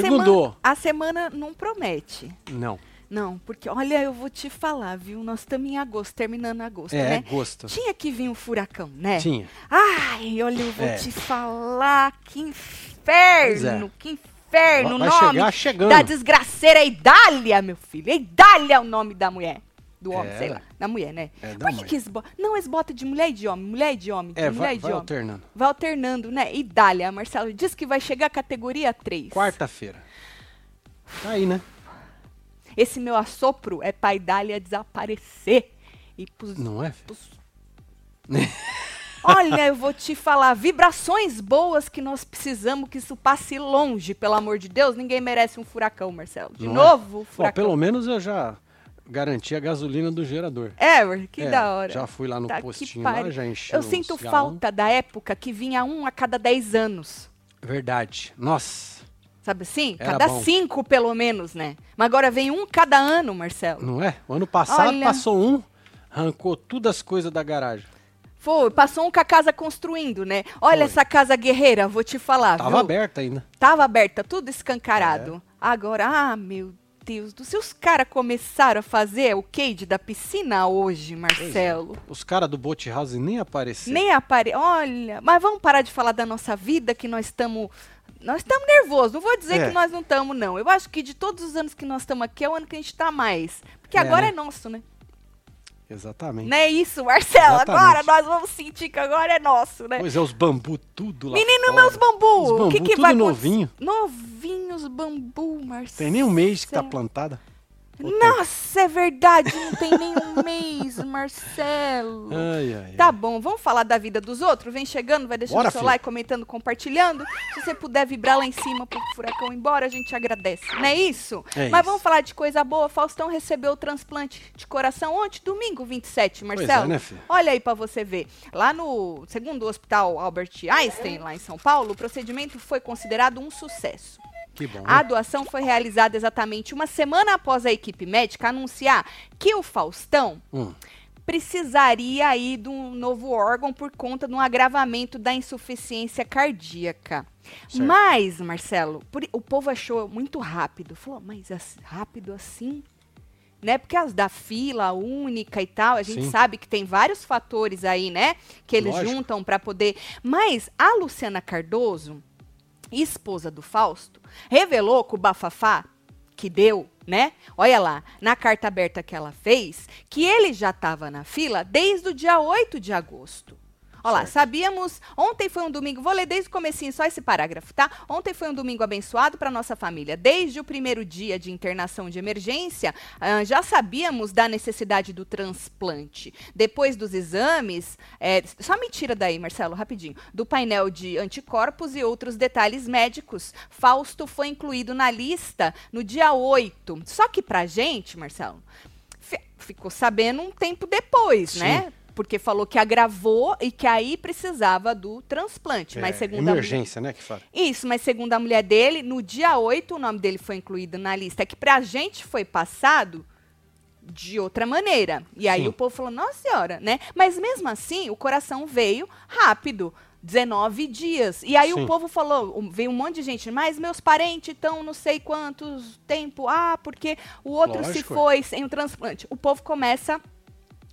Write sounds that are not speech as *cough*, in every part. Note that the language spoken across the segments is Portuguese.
A segundou. Semana, a semana não promete. Não. Não, porque olha, eu vou te falar, viu? Nós estamos em agosto, terminando agosto, É, né? gosto. Tinha que vir um furacão, né? Tinha. Ai, olha, eu vou É. te falar, que inferno, que inferno, o Vai nome chegar chegando. da desgraceira é Idália, meu filho. É Idália é o nome da mulher. Do homem, É. sei lá. Da mulher, né? É, Por que, que botam? Não, eles botam de mulher e de homem, mulher e de homem, de É, mulher vai, e de vai homem. alternando. Vai alternando, né? Idália, Marcelo diz que vai chegar a categoria 3. Quarta-feira. Tá aí, né? Esse meu assopro é pra Idália desaparecer. E pros, Não é? pros- *laughs* Olha, eu vou te falar, vibrações boas que nós precisamos que isso passe longe, pelo amor de Deus. Ninguém merece um furacão, Marcelo. De Não é? novo, Bom, furacão. pelo menos eu já garanti a gasolina do gerador. É, que É, da hora. Já fui lá no Tá postinho lá, já enchi Eu sinto galão. falta da época que vinha um a cada 10 anos. Verdade. Nossa, Sabe assim? Era cada bom. cinco, pelo menos, né? Mas agora vem um cada ano, Marcelo. não é? O ano passado Olha. passou um, arrancou tudo as coisas da garagem. Foi, passou um com a casa construindo, né? Olha Foi. essa casa guerreira, vou te falar. Tava viu? aberta ainda. Tava aberta, tudo escancarado. É. Agora, ah, meu Deus do céu, os caras começaram a fazer o cade da piscina hoje, Marcelo. Os caras do Boat House nem apareceram. Nem apare... Olha, mas vamos parar de falar da nossa vida, que nós estamos... Nós estamos nervosos, não vou dizer É. que nós não estamos, não. Eu acho que de todos os anos que nós estamos aqui, é o ano que a gente está mais. Porque É, agora né? é nosso, né? Exatamente. Não é isso, Marcelo? Exatamente. Agora nós vamos sentir que agora é nosso, né? Pois é, os bambu tudo lá Menino, fora. meus bambu! Os o que, que tudo vai novinho. Novinhos bambu, Marcelo. Tem nem um mês que tá plantada. Nossa, é verdade, não tem nenhum *laughs* mês, Marcelo. Ai, ai, Tá ai. bom, vamos falar da vida dos outros? Vem chegando, vai deixando Bora, o seu filho. like, comentando, compartilhando. Se você puder vibrar lá em cima pro furacão embora, a gente agradece. Não é isso? É Mas isso. vamos falar de coisa boa. Faustão recebeu o transplante de coração ontem, domingo 27, Pois Marcelo. é, né? Olha aí pra você ver. Lá no segundo hospital Albert Einstein, lá em São Paulo, o procedimento foi considerado um sucesso. Que bom. A doação foi realizada exatamente uma semana após a equipe médica anunciar que o Faustão Hum. precisaria aí de um novo órgão por conta de um agravamento da insuficiência cardíaca. Certo. Mas, Marcelo, por- o povo achou muito rápido. Falou, mas as- rápido assim? Né? Porque as da fila única e tal, a gente Sim. sabe que tem vários fatores aí, né? Que eles Lógico. juntam para poder. Mas a Luciana Cardoso, esposa do Fausto, revelou que o bafafá que deu, né? Olha lá, na carta aberta que ela fez, que ele já estava na fila desde o dia 8 de agosto. Olha lá, sabíamos, ontem foi um domingo, vou ler desde o comecinho só esse parágrafo, tá? Ontem foi um domingo abençoado para nossa família. Desde o primeiro dia de internação de emergência, ah, já sabíamos da necessidade do transplante. Depois dos exames, é, só me tira daí, Marcelo, rapidinho, do painel de anticorpos e outros detalhes médicos, Fausto foi incluído na lista no dia 8. Só que pra gente, Marcelo, fi- ficou sabendo um tempo depois, Sim. né? Porque falou que agravou e que aí precisava do transplante. mas É, segundo a emergência, né, que fala. isso, mas segundo a mulher dele, no dia 8 o nome dele foi incluído na lista. É que pra gente foi passado de outra maneira. E aí Sim. o povo falou, nossa senhora, né? Mas mesmo assim, o coração veio rápido. 19 dias. E aí Sim. o povo falou, veio um monte de gente, mas meus parentes estão não sei quantos tempo. Ah, porque o outro se Lógico. foi sem o transplante. O povo começa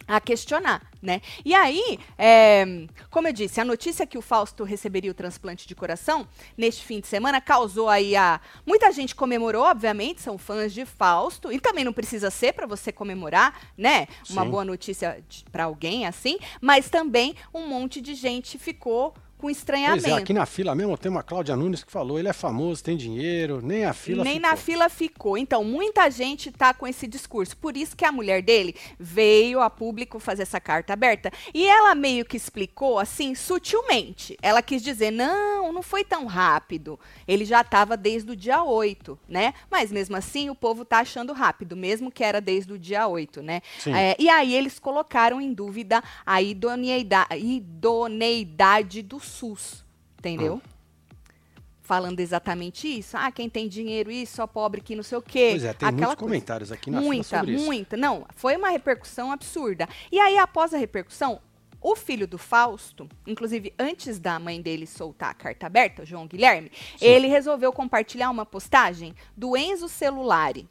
a questionar, né? E aí, é, como eu disse, a notícia que o Fausto receberia o transplante de coração neste fim de semana causou aí a muita gente comemorou, obviamente, são fãs de Fausto e também não precisa ser para você comemorar, né? Uma Sim. boa notícia para alguém assim, mas também um monte de gente ficou com Pois estranhamento. é, aqui na fila mesmo tem uma Cláudia Nunes que falou, ele é famoso, tem dinheiro, nem a fila Nem ficou. na fila ficou. Então, muita gente tá com esse discurso. Por isso que a mulher dele veio a público fazer essa carta aberta. E ela meio que explicou assim, sutilmente. Ela quis dizer: não, não foi tão rápido. Ele já estava desde o dia 8, né? Mas mesmo assim, o povo tá achando rápido, mesmo que era desde o dia 8, né? É, e aí eles colocaram em dúvida a idoneidade, idoneidade do SUS. Entendeu? Falando exatamente isso. Ah, quem tem dinheiro, isso, só pobre que não sei o quê. Pois é, tem Aquela muitos coisa. comentários aqui na Muita, muita. Não, foi uma repercussão absurda. E aí, após a repercussão, O filho do Fausto, inclusive antes da mãe dele soltar a carta aberta, o João Guilherme, Sim. ele resolveu compartilhar uma postagem do Enzo Celulari.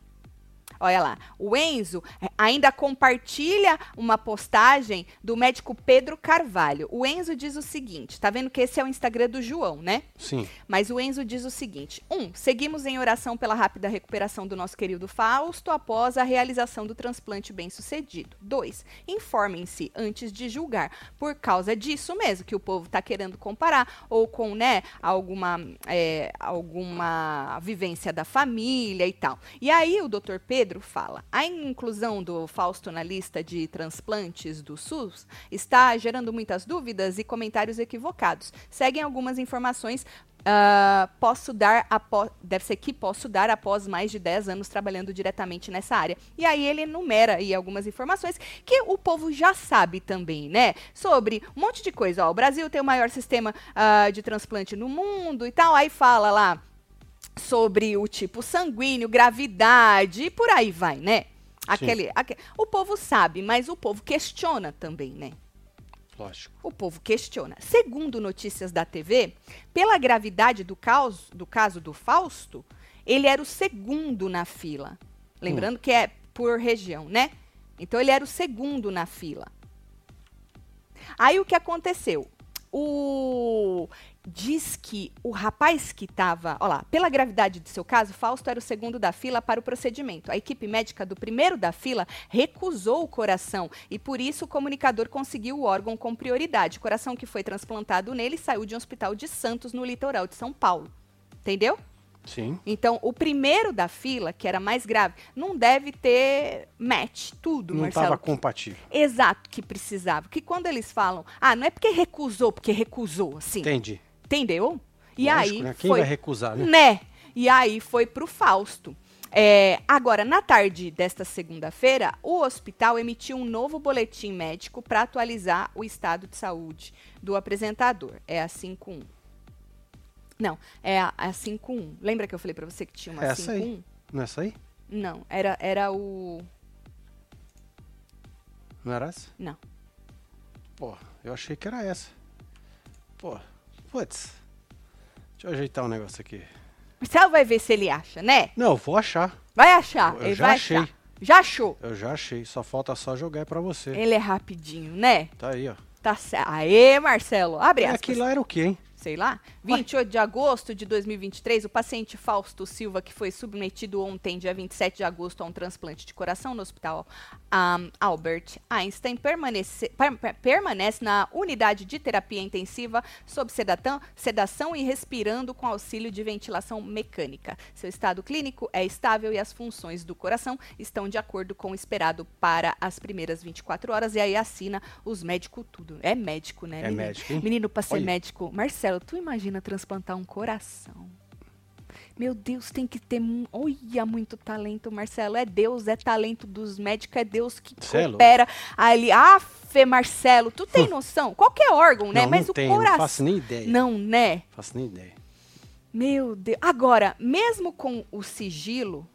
Olha lá, o Enzo eh, ainda compartilha uma postagem do médico Pedro Carvalho. O Enzo diz o seguinte: tá vendo que esse é o Instagram do João, né? Sim. Mas o Enzo diz o seguinte: um, seguimos em oração pela rápida recuperação do nosso querido Fausto após a realização do transplante bem-sucedido. Dois, informem-se antes de julgar. Por causa disso mesmo, que o povo está querendo comparar, ou com né, alguma, é, alguma vivência da família e tal. E aí o doutor Pedro fala: a inclusão do Fausto na lista de transplantes do SUS está gerando muitas dúvidas e comentários equivocados. Seguem algumas informações ah, posso dar após, deve ser que posso dar após mais de 10 anos trabalhando diretamente nessa área. E aí ele enumera aí algumas informações que o povo já sabe também, né? Sobre um monte de coisa. Ó, o Brasil tem o maior sistema ah, de transplante no mundo e tal. Aí fala lá sobre o tipo sanguíneo, gravidade e por aí vai, né? Aquele, aque- o povo sabe, mas o povo questiona também, né? Lógico. O povo questiona. Segundo notícias da TV, pela gravidade do caos- do caso do Fausto, ele era o segundo na fila. Lembrando que é por região, né? Então ele era o segundo na fila. Aí o que aconteceu? O diz que o rapaz que estava, olha lá, pela gravidade de seu caso, Fausto era o segundo da fila para o procedimento. A equipe médica do primeiro da fila recusou o coração e por isso o comunicador conseguiu o órgão com prioridade. O coração que foi transplantado nele saiu de um hospital de Santos no litoral de São Paulo. Entendeu? Sim. Então, o primeiro da fila, que era mais grave, não deve ter match, tudo, Não Marcelo. estava compatível. Exato, que precisava. Que quando eles falam, ah, não é porque recusou, porque recusou, assim. Entendi. Entendeu? E Lógico, aí né? Quem foi, vai recusar, né? né? E aí foi pro Fausto. É, agora, na tarde desta segunda-feira, o hospital emitiu um novo boletim médico para atualizar o estado de saúde do apresentador. É a 51. Não, é a, a 51. Lembra que eu falei para você que tinha uma Essa aí. 51? Não é essa aí? Não, era, era o. Não era essa? Não. Pô, eu achei que era essa. Pô, putz. Deixa eu ajeitar um negócio aqui. Marcelo vai ver se ele acha, né? Não, eu vou achar. Vai achar. Eu ele já vai achei. achar. Já achou. Eu já achei. Só falta só jogar pra você. Ele é rapidinho, né? Tá aí, ó. Tá certo. Aê, Marcelo. Abre É, aspas. aquilo lá era o quê, hein? sei lá, 28 de agosto de 2023, o paciente Fausto Silva, que foi submetido ontem, dia 27 de agosto, a um transplante de coração no hospital um, Albert Einstein, permanece, per- per- permanece na unidade de terapia intensiva sob sedatão, sedação e respirando com auxílio de ventilação mecânica. Seu estado clínico é estável e as funções do coração estão de acordo com o esperado para as primeiras 24 horas. E aí assina os médicos tudo. É médico, né? É menino? médico? Menino, pra ser Olha. médico. Marcelo, tu imagina transplantar um coração? Meu Deus, tem que ter. Olha, muito talento, Marcelo. É Deus, é talento dos médicos, é Deus que Cê é coopera ali. Afe, Marcelo, tu tem noção? Qualquer órgão, né? Não, Mas não o tenho, coração. não faço nem ideia. Não, né? Faço nem ideia. Meu Deus. Agora, mesmo com o sigilo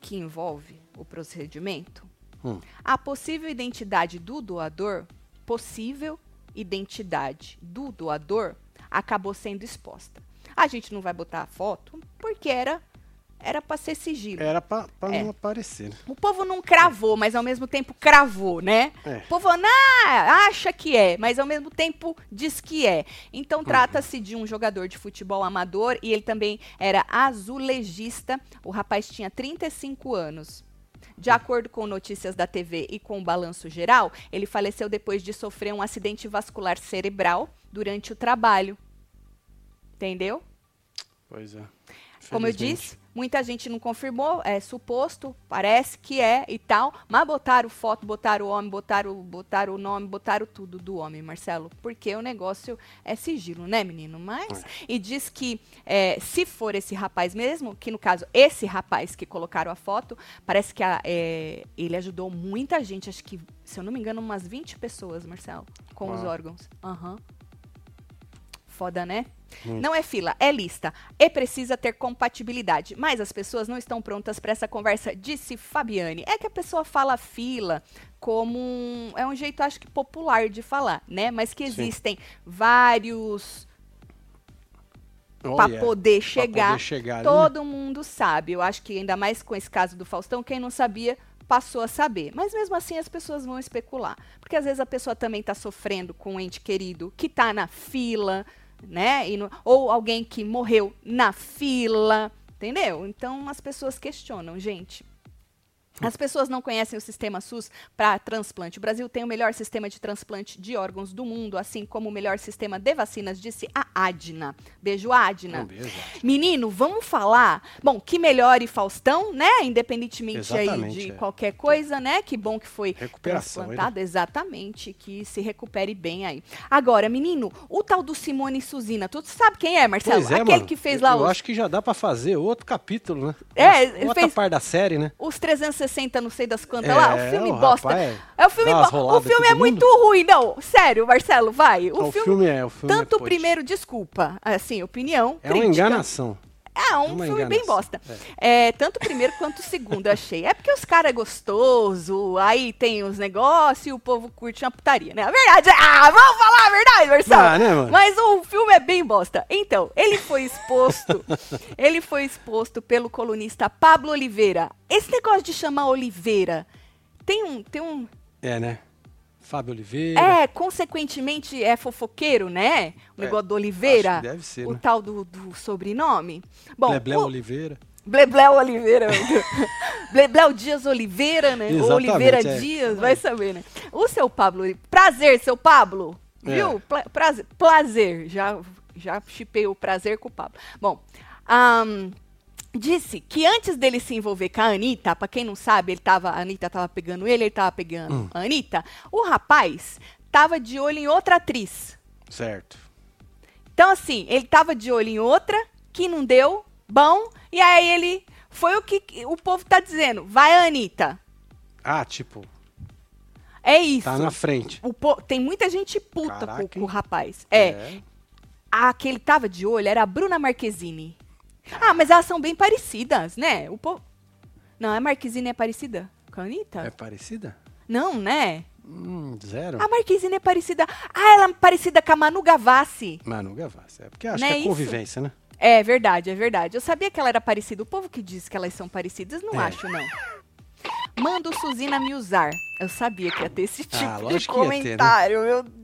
que envolve o procedimento, Hum. a possível identidade do doador, possível identidade do doador, acabou sendo exposta. A gente não vai botar a foto porque era era para ser sigilo. Era pra É. não aparecer. né? O povo não cravou, mas ao mesmo tempo cravou, né? É. O povo não, acha que é, mas ao mesmo tempo diz que é. Então trata-se de um jogador de futebol amador e ele também era azulejista. O rapaz tinha 35 anos. De acordo com notícias da TV e com o balanço geral, ele faleceu depois de sofrer um acidente vascular cerebral durante o trabalho. Entendeu? Pois é. Como eu disse, muita gente não confirmou, é suposto, parece que é e tal, mas botaram foto, botaram o homem, botaram, botaram o nome, botaram tudo do homem, Marcelo, porque o negócio é sigilo, né, menino? Mas, e diz que é, se for esse rapaz mesmo, que no caso, esse rapaz que colocaram a foto, parece que a- é, ele ajudou muita gente, acho que, se eu não me engano, umas 20 pessoas, Marcelo, com os órgãos. Aham. Foda, né? Muito. Não é fila, é lista. E precisa ter compatibilidade. Mas as pessoas não estão prontas para essa conversa, disse Fabiane. É que a pessoa fala fila como um, é um jeito, acho que popular de falar, né? Mas que Sim. existem vários Oh, para yeah. poder chegar. poder chegar ali, né? Todo mundo sabe. Eu acho que ainda mais com esse caso do Faustão, quem não sabia passou a saber. Mas mesmo assim as pessoas vão especular, porque às vezes a pessoa também está sofrendo com um ente querido que está na fila, né? No- ou alguém que morreu na fila, entendeu? Então as pessoas questionam, gente. As pessoas não conhecem o sistema SUS para transplante. O Brasil tem o melhor sistema de transplante de órgãos do mundo, assim como o melhor sistema de vacinas, disse a Adna. Beijo, Adna. Beijo. Menino, vamos falar. Bom, que melhore Faustão, né? Independentemente aí de é. qualquer coisa, né? Que bom que foi transplantado. Exatamente, que se recupere bem aí. Agora, menino, o tal do Simone Suzina, tu sabe quem é, Marcelo? Pois é, Aquele mano. que fez eu, lá Eu os, acho que já dá pra fazer outro capítulo, né? É, Outra fez- parte da série, né? os 360, não sei das quantas É, lá. O filme o bosta. rapaz é o filme, dá umas bo- o filme é muito mundo. ruim, não. Sério, Marcelo, vai. O, o filme, filme é, o filme tanto é, o primeiro, desculpa, assim, opinião. É uma crítica. enganação. É, um Uma filme bem enganação. bosta. É, tanto o primeiro quanto o segundo, achei. É porque os caras é gostoso, aí tem os negócios e o povo curte uma putaria, né? A verdade é. Ah, vamos falar a verdade, Marcelo! Ah, né, mano? Mas o filme é bem bosta. Então, ele foi exposto. *laughs* ele foi exposto pelo colunista Pablo Oliveira. Esse negócio de chamar Oliveira tem um. Tem um É, né? Fábio Oliveira. é, consequentemente é fofoqueiro, né? O É, negócio do Oliveira. acho que deve ser, o né? tal do, do sobrenome. Bom, Blebleu o- Oliveira. Blebleu Oliveira. *laughs* Blebleu Dias Oliveira, né? Ou Exatamente, Oliveira é. Dias, vai saber, né? O seu Pablo. Prazer, seu Pablo. É. Viu? Pla- prazer, prazer. Já, já chipei o prazer com o Pablo. Bom, ahn, disse que antes dele se envolver com a Anitta, pra quem não sabe, ele tava, a Anitta tava pegando ele, ele tava pegando Hum. a Anitta, o rapaz tava de olho em outra atriz. Certo. Então, assim, ele tava de olho em outra, que não deu bom, e aí ele. Foi o que o povo tá dizendo. Vai, Anitta. Ah, tipo, É isso. tá na frente. O po- Tem muita gente puta Caraca, com, com o rapaz. É. A que ele tava de olho era a Bruna Marquezine. Ah, mas elas são bem parecidas, né? O po... Não, a Marquezine é parecida com a Anitta? É parecida? Não, né? Hum, zero. A Marquezine é parecida. Ah, ela é parecida com a Manu Gavassi. Manu Gavassi. É porque acho Não que é é convivência, né? É verdade, é verdade. Eu sabia que ela era parecida. O povo que diz que elas são parecidas, não É. acho, não. Manda o Suzina me usar. Eu sabia que ia ter esse tipo Ah, de ia ter, né? comentário. Meu Deus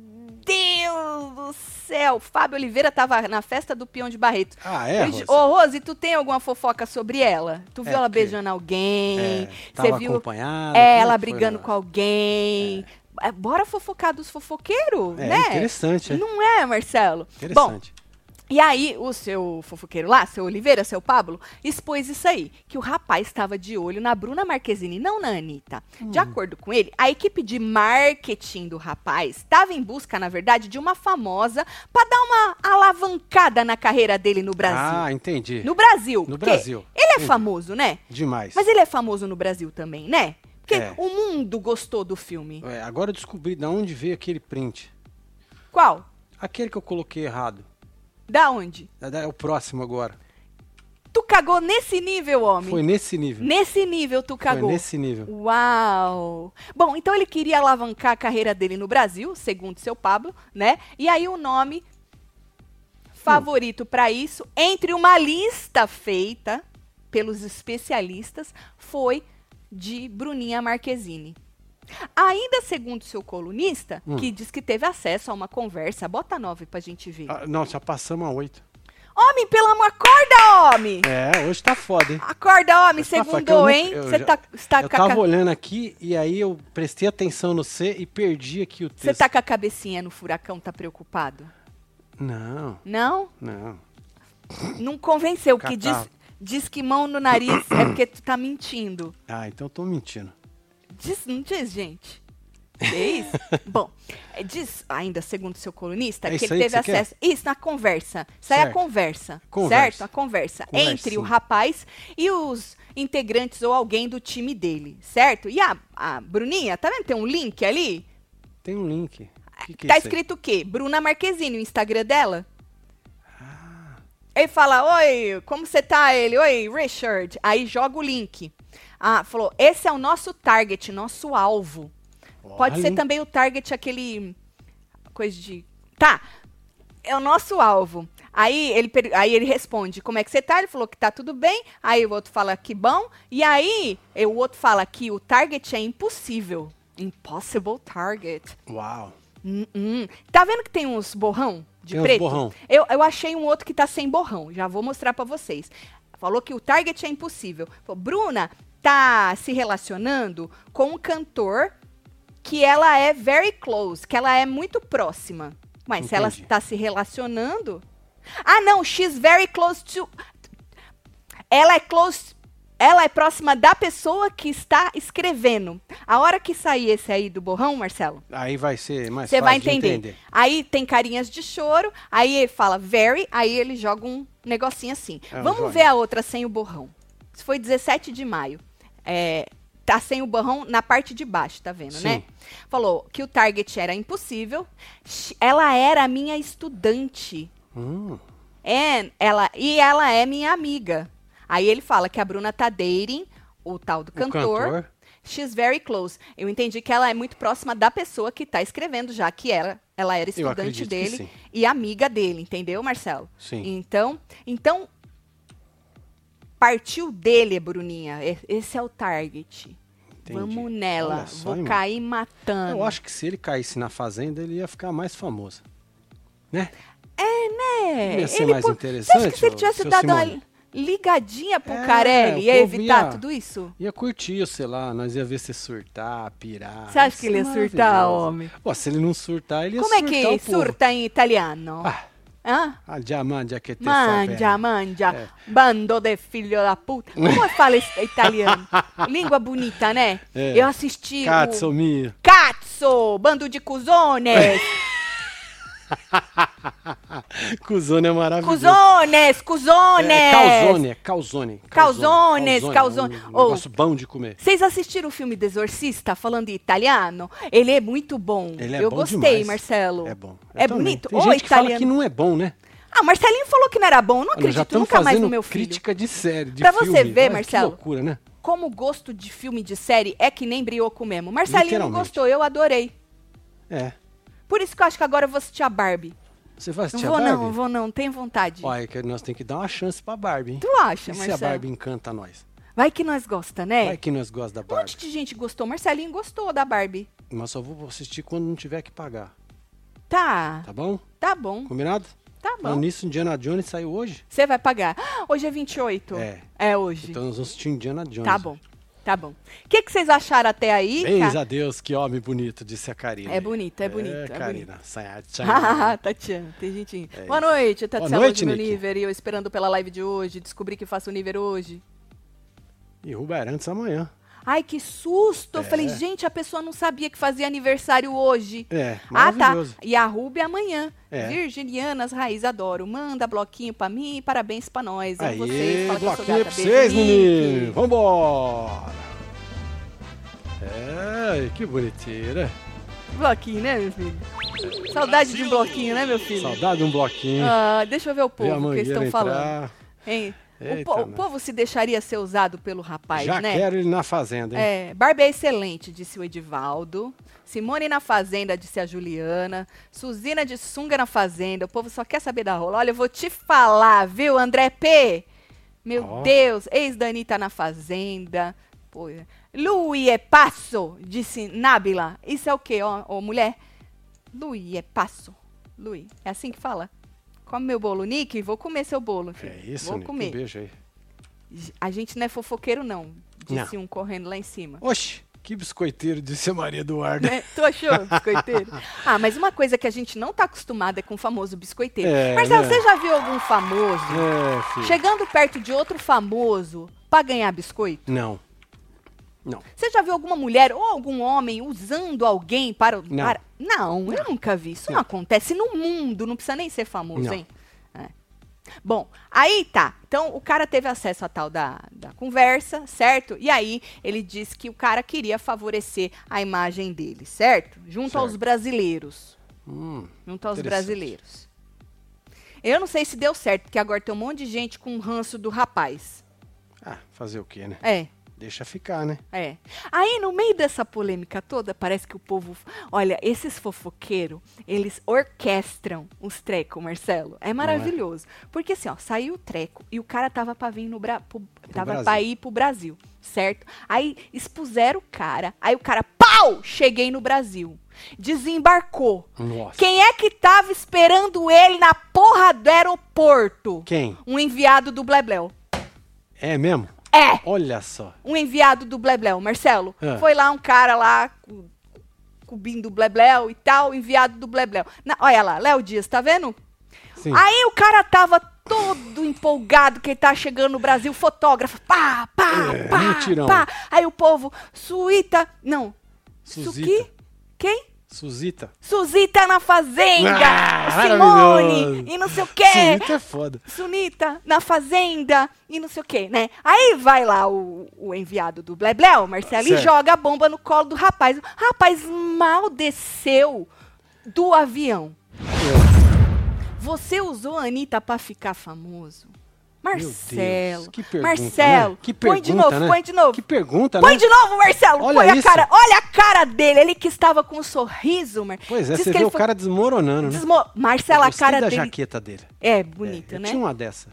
do céu. Fábio Oliveira tava na festa do Peão de Barreto. Ah, é, Eu Rose? Ô, Rose, tu tem alguma fofoca sobre ela? Tu viu É, ela porque- beijando alguém? É, Você viu acompanhada, é, ela brigando com alguém? É, bora fofocar dos fofoqueiros, É, né? interessante, é. Não é, Marcelo? Bom, Interessante. E aí, o seu fofoqueiro lá, seu Oliveira, seu Pablo, expôs isso aí, que o rapaz estava de olho na Bruna Marquezine, não na Anitta. Hum. De acordo com ele, a equipe de marketing do rapaz estava em busca, na verdade, de uma famosa para dar uma alavancada na carreira dele no Brasil. Ah, entendi. no Brasil. no Brasil. Ele é Entendi. famoso, né? Demais. Mas ele é famoso no Brasil também, né? Porque É. o mundo gostou do filme. É, agora eu descobri de onde veio aquele print. Qual? Aquele que eu coloquei errado. Da onde? É o próximo agora. Tu cagou nesse nível, homem. Foi nesse nível. Nesse nível tu cagou. Foi nesse nível. Uau! Bom, então ele queria alavancar a carreira dele no Brasil, segundo seu Pablo, né? E aí o nome favorito pra isso, entre uma lista feita pelos especialistas, foi de Bruninha Marquezine. Ainda segundo seu colunista, Hum. que diz que teve acesso a uma conversa, bota nove pra gente ver. Ah, não, já passamos a oito. Homem, pelo amor, acorda, homem! É, hoje tá foda, hein? Acorda, homem, Tá que segundou, nunca- hein? eu Você tá, está Eu tava ca- olhando aqui e aí eu prestei atenção no C e perdi aqui o Você texto. tá com a cabecinha no furacão, tá preocupado? Não, Não? não. Não convenceu, porque diz, diz que mão no nariz é porque tu tá mentindo. Ah, então eu tô mentindo. Diz, não diz, gente? Que isso? *laughs* Bom, é, diz ainda, segundo seu colunista, É que ele aí que teve você quer? acesso. Isso, na conversa. Isso aí é a conversa. Conversa. Certo? A conversa. Entre o Conversinha. rapaz e os integrantes ou alguém do time dele. Certo? E a, a Bruninha, tá vendo? Tem um link ali? Tem um link. Que que é tá aí? escrito o quê? Bruna Marquezine, o Instagram dela. Ele fala, oi, como você tá? Ele, oi, Richard. Aí joga o link. Ah, falou, esse é o nosso target, nosso alvo. Pode ser também o target, aquele. Coisa de. Tá. É o nosso alvo. Aí ele, aí ele responde, como é que você tá? Ele falou que tá tudo bem. Aí o outro fala que bom. E aí o outro fala que o target é impossível. Impossible target. Uau. Hum, hum. Tá vendo que tem uns borrão de Tem preto? borrão. Eu, eu achei um outro que tá sem borrão. Já vou mostrar pra vocês. Falou que o target é impossível. Falou, Bruna tá se relacionando com um cantor que ela é very close, que ela é muito próxima. Mas se ela Entendi. tá se relacionando. Ah, não, she's very close to. Ela é close. Ela é próxima da pessoa que está escrevendo. A hora que sair esse aí do borrão, Marcelo, Aí vai ser mais você vai de entender. entender. Aí tem carinhas de choro, aí ele fala very, aí ele joga um negocinho assim. É um Vamos joinha. ver a outra sem o borrão. Isso foi 17 de maio. É, tá sem o borrão na parte de baixo, tá vendo, né? Sim. Falou que o target era impossível. Ela era minha estudante. Hum, And ela, e ela é minha amiga. Aí ele fala que a Bruna tá dating o tal do o cantor. cantor. She's very close. Eu entendi que ela é muito próxima da pessoa que está escrevendo, já que ela, ela era estudante dele e amiga dele, entendeu, Marcelo? Sim. Então, então partiu dele, Bruninha. Esse é o target. Entendi. Vamos nela. Só, Vou cair matando. Eu acho que se ele caísse na fazenda, ele ia ficar mais famoso. Né? É, Ia ser ele mais po- interessante, Você acha que se ele tivesse dado uma Simone? ligadinha pro É, Carelli, ia evitar ia- tudo isso? Ia curtir, sei lá, nós ia ver você surtar, pirar. Você acha que Ia ele ia ser surtar, homem? Pô, se ele não surtar, ele ia Como é surtar que o povo. surta em italiano? Ah, Hã? ah, già mangia che te Mangia, mangia, É. bando de filho da puta. Como fala italiano? Língua *laughs* bonita, né? É. Eu assisti Cazzo o... mio. Cazzo, bando de cuzones. *laughs* *laughs* Cusone é maravilhoso. cuzones, cuzones. É, calzone, é calzone. Calzones, calzone, calzone. Um Ô. negócio bom de comer. Vocês assistiram o filme do Exorcista falando italiano? Ele é muito bom. Ele é Eu bom gostei, demais. Marcelo. É bom. Eu É também. bonito? Tem Ô, gente que fala italiano. que não é bom, né? Ah, Marcelinho falou que não era bom. Não já acredito nunca mais no meu filho. crítica de série, de Pra você filme. ver, Olha Marcelo. Que loucura, né? Como o gosto de filme de série é que nem brioco mesmo. Marcelinho não gostou, eu adorei. É. Por isso que eu acho que agora eu vou assistir a Barbie. Você vai Não assistir a vou Barbie? não, vou não, tenho vontade. Olha, que nós temos que dar uma chance pra Barbie, hein? Tu acha, E se a Marcelo? Barbie encanta nós? Vai que nós gosta, né? Vai que nós gostamos da Um Barbie. monte de gente gostou. Marcelinho gostou da Barbie. Mas só vou assistir quando não tiver que pagar. Tá, Tá bom? tá bom, Combinado? tá Falando bom. nisso, Indiana Jones saiu hoje? Você vai pagar. Hoje é 28? É. É hoje. Então nós vamos assistir Indiana Jones. tá bom, tá bom. O que, que vocês acharam até aí? Tá? a Deus, que homem bonito, disse a Karina. É bonito, é bonito, É, é Karina. Sai- sai- *laughs* Ah, Tatiana, tem gente. É Boa noite, Boa Tatiana noite, de meu nível. E eu esperando pela live de hoje. Descobri que faço o nível hoje. E Ruberantes amanhã. Ai, que susto! Eu É. falei, gente, a pessoa não sabia que fazia aniversário hoje. É, Ah, tá. E a Ruby amanhã. É. Virginianas Raiz, adoro. Manda bloquinho pra mim e parabéns pra nós. Aí, vocês. Fala eu bloquinho pra vocês, menino. Vambora. É, que bonitinho, né? Bloquinho, né, meu filho? Saudade de um bloquinho, né, meu filho? Saudade de um bloquinho. Ah, deixa eu ver o povo que eles estão falando. entrar. O, po- o nós. povo se deixaria ser usado pelo rapaz, Já né? quero ele na fazenda, hein? É, Barbie é excelente, disse o Edivaldo. Simone na Fazenda, disse a Juliana. Suzina de sunga na Fazenda. O povo só quer saber da rola. Olha, eu vou te falar, viu, André P? Meu Ó. Deus, ex-Dani tá na Fazenda. Pô, Lui é passo, disse Nábila. Isso é o quê, ó, ó mulher? Lui é passo. Lui, é assim que fala? Come meu bolo, Nick. Vou comer seu bolo, filho. É isso, Vou Nico. comer. Um beijo aí. A gente não é fofoqueiro, não. Disse Não. um correndo lá em cima. Oxe, que biscoiteiro, disse a Maria Eduarda. Né? Tu achou, *laughs* biscoiteiro? ah, mas uma coisa que a gente não tá acostumado é com o famoso biscoiteiro. É, Marcelo, né? você já viu algum famoso É, chegando perto de outro famoso pra ganhar biscoito? Não. Não. Você já viu alguma mulher ou algum homem usando alguém para... Não. para- Não, eu nunca vi. Isso não. acontece no mundo, não precisa nem ser famoso, Não. hein? É. Bom, aí tá. Então o cara teve acesso à tal da, da conversa, certo? E aí ele disse que o cara queria favorecer a imagem dele, certo? Junto aos Certo. brasileiros. Hum, Junto aos brasileiros. Eu não sei se deu certo, porque agora tem um monte de gente com ranço do rapaz. Ah, fazer o quê, né? É. Deixa ficar, né? É. Aí, no meio dessa polêmica toda, parece que o povo. Olha, esses fofoqueiros, eles orquestram os trecos, Marcelo. É maravilhoso. Porque assim, ó, saiu o treco e o cara tava pra vir no Bra... pro... tava Brasil. pra ir pro Brasil, certo? Aí expuseram o cara. Aí o cara, pau! Cheguei no Brasil. Desembarcou. Nossa. Quem é que tava esperando ele na porra do aeroporto? Quem? Um enviado do Blebleu. É mesmo? É! Olha só. um enviado do Blebleu, Marcelo. Ah. Foi lá um cara lá, com com o BIM do Blebleu e tal, enviado do Blebleu. Na- olha lá, Léo Dias, tá vendo? Sim. Aí o cara tava todo empolgado que ele tá chegando no Brasil, fotógrafo, pá, pá, É, pá, mutirão. pá. Aí o povo, Suíta, não, Suzita. Suki? Quem? Suzita. Suzita na fazenda, Ah, Simone, e não sei o quê. Suzita é foda. Sunita na fazenda e não sei o quê, né? Aí vai lá o, o enviado do Blebleu, Marcelo, e Certo. joga a bomba no colo do rapaz. O rapaz mal desceu do avião. Você usou a Anitta pra ficar famoso? Marcelo, Deus, que pergunta, Marcelo, né? Que põe de pergunta, novo, né? põe de novo. Que pergunta, Põe né? de novo, Marcelo. Olha põe a isso. cara. Olha a cara dele. Ele que estava com um sorriso, Mar... Pois é, Diz você vê ele o foi- cara desmoronando, né? Desmo... Marcelo, a cara da dele jaqueta dele. é É, bonita, eu né? tinha uma dessa.